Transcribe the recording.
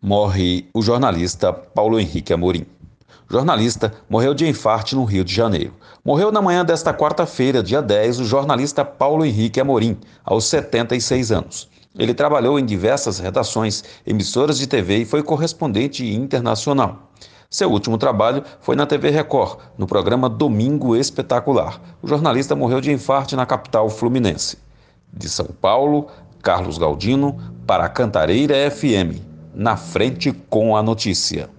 morre o jornalista Paulo Henrique Amorim. Jornalista morreu de infarte no Rio de Janeiro. Morreu na manhã desta quarta-feira, dia 10, o jornalista Paulo Henrique Amorim, aos 76 anos. Ele trabalhou em diversas redações, emissoras de TV e foi correspondente internacional. Seu último trabalho foi na TV Record, no programa Domingo Espetacular. O jornalista morreu de infarte na capital fluminense. De São Paulo, Carlos Galdino, para a Cantareira FM na frente com a notícia.